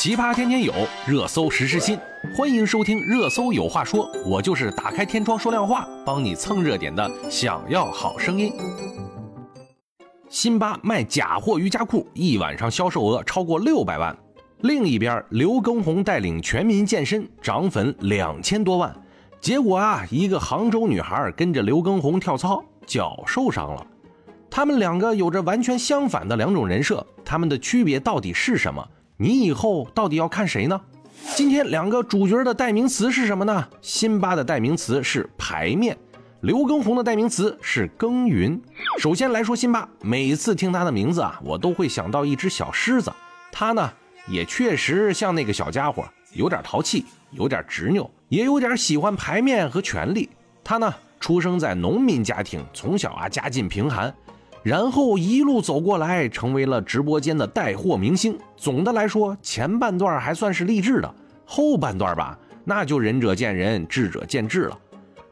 奇葩天天有，热搜时时新。欢迎收听《热搜有话说》，我就是打开天窗说亮话，帮你蹭热点的。想要好声音。辛巴卖假货瑜伽裤，一晚上销售额超过六百万。另一边，刘畊宏带领全民健身，涨粉两千多万。结果啊，一个杭州女孩跟着刘畊宏跳操，脚受伤了。他们两个有着完全相反的两种人设，他们的区别到底是什么？你以后到底要看谁呢？今天两个主角的代名词是什么呢？辛巴的代名词是排面，刘畊宏的代名词是耕耘。首先来说辛巴，每次听他的名字啊，我都会想到一只小狮子。他呢，也确实像那个小家伙，有点淘气，有点执拗，也有点喜欢排面和权力。他呢，出生在农民家庭，从小啊家境贫寒。然后一路走过来，成为了直播间的带货明星。总的来说，前半段还算是励志的，后半段吧，那就仁者见仁，智者见智了。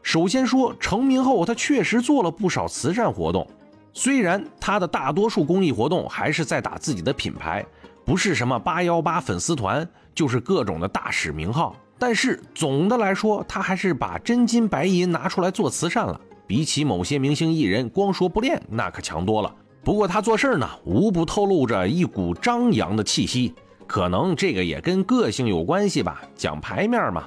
首先说成名后，他确实做了不少慈善活动，虽然他的大多数公益活动还是在打自己的品牌，不是什么八幺八粉丝团，就是各种的大使名号，但是总的来说，他还是把真金白银拿出来做慈善了。比起某些明星艺人光说不练，那可强多了。不过他做事呢，无不透露着一股张扬的气息，可能这个也跟个性有关系吧，讲排面嘛。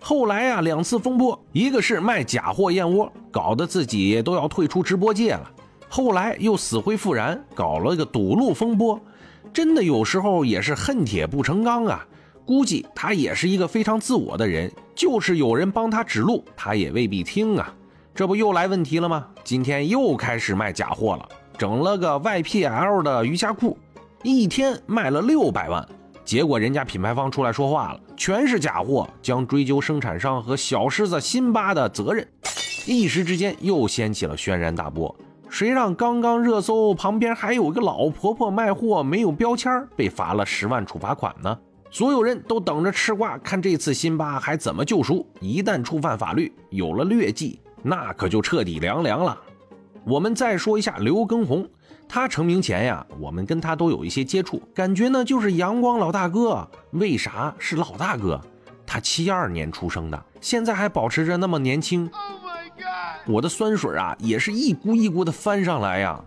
后来啊，两次风波，一个是卖假货燕窝，搞得自己都要退出直播界了；后来又死灰复燃，搞了个堵路风波。真的有时候也是恨铁不成钢啊。估计他也是一个非常自我的人，就是有人帮他指路，他也未必听啊。这不又来问题了吗？今天又开始卖假货了，整了个 YPL 的瑜伽裤，一天卖了六百万。结果人家品牌方出来说话了，全是假货，将追究生产商和小狮子辛巴的责任。一时之间又掀起了轩然大波。谁让刚刚热搜旁边还有个老婆婆卖货没有标签，被罚了十万处罚款呢？所有人都等着吃瓜，看这次辛巴还怎么救赎。一旦触犯法律，有了劣迹。那可就彻底凉凉了。我们再说一下刘畊宏，他成名前呀，我们跟他都有一些接触，感觉呢就是阳光老大哥。为啥是老大哥？他七二年出生的，现在还保持着那么年轻。我的酸水啊，也是一股一股的翻上来呀。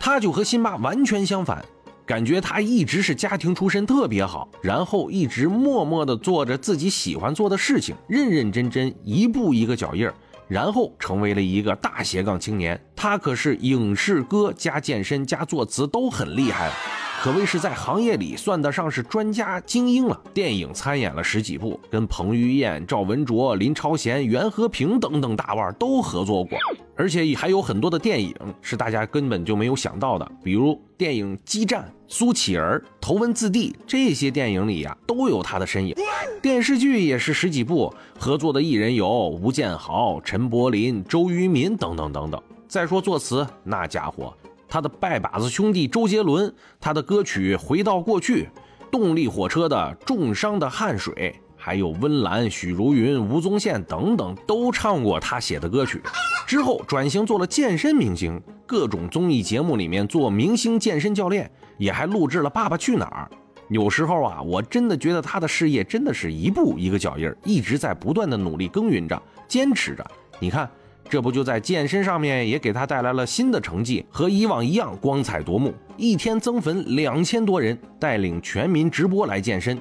他就和辛巴完全相反，感觉他一直是家庭出身特别好，然后一直默默的做着自己喜欢做的事情，认认真真，一步一个脚印儿。然后成为了一个大斜杠青年，他可是影视歌加健身加作词都很厉害了，可谓是在行业里算得上是专家精英了。电影参演了十几部，跟彭于晏、赵文卓、林超贤、袁和平等等大腕都合作过。而且还有很多的电影是大家根本就没有想到的，比如电影《激战》、苏乞儿、头文字 D 这些电影里呀都有他的身影。电视剧也是十几部，合作的艺人有吴建豪、陈柏霖、周渝民等等等等。再说作词，那家伙，他的拜把子兄弟周杰伦，他的歌曲《回到过去》，动力火车的《重伤的汗水》。还有温岚、许茹芸、吴宗宪等等都唱过他写的歌曲，之后转型做了健身明星，各种综艺节目里面做明星健身教练，也还录制了《爸爸去哪儿》。有时候啊，我真的觉得他的事业真的是一步一个脚印，一直在不断的努力耕耘着，坚持着。你看，这不就在健身上面也给他带来了新的成绩，和以往一样光彩夺目，一天增粉两千多人，带领全民直播来健身。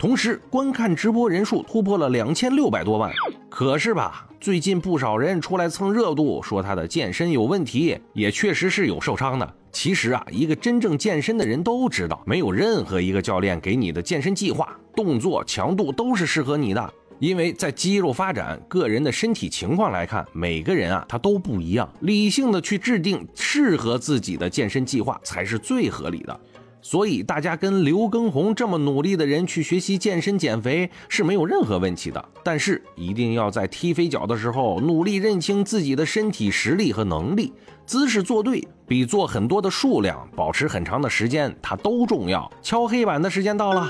同时，观看直播人数突破了两千六百多万。可是吧，最近不少人出来蹭热度，说他的健身有问题，也确实是有受伤的。其实啊，一个真正健身的人都知道，没有任何一个教练给你的健身计划、动作强度都是适合你的，因为在肌肉发展、个人的身体情况来看，每个人啊他都不一样。理性的去制定适合自己的健身计划才是最合理的。所以，大家跟刘畊宏这么努力的人去学习健身减肥是没有任何问题的。但是，一定要在踢飞脚的时候努力认清自己的身体实力和能力，姿势做对，比做很多的数量、保持很长的时间它都重要。敲黑板的时间到了，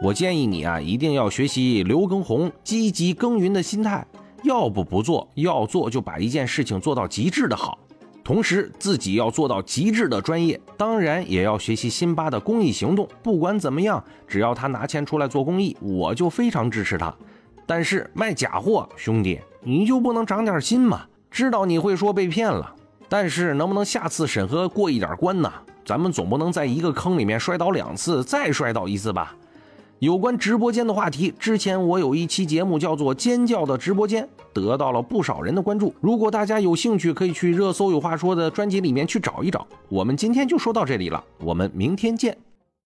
我建议你啊，一定要学习刘畊宏积极耕耘的心态，要不不做，要做就把一件事情做到极致的好。同时自己要做到极致的专业，当然也要学习辛巴的公益行动。不管怎么样，只要他拿钱出来做公益，我就非常支持他。但是卖假货，兄弟，你就不能长点心吗？知道你会说被骗了，但是能不能下次审核过一点关呢？咱们总不能在一个坑里面摔倒两次，再摔倒一次吧？有关直播间的话题，之前我有一期节目叫做《尖叫的直播间》，得到了不少人的关注。如果大家有兴趣，可以去热搜有话说的专辑里面去找一找。我们今天就说到这里了，我们明天见。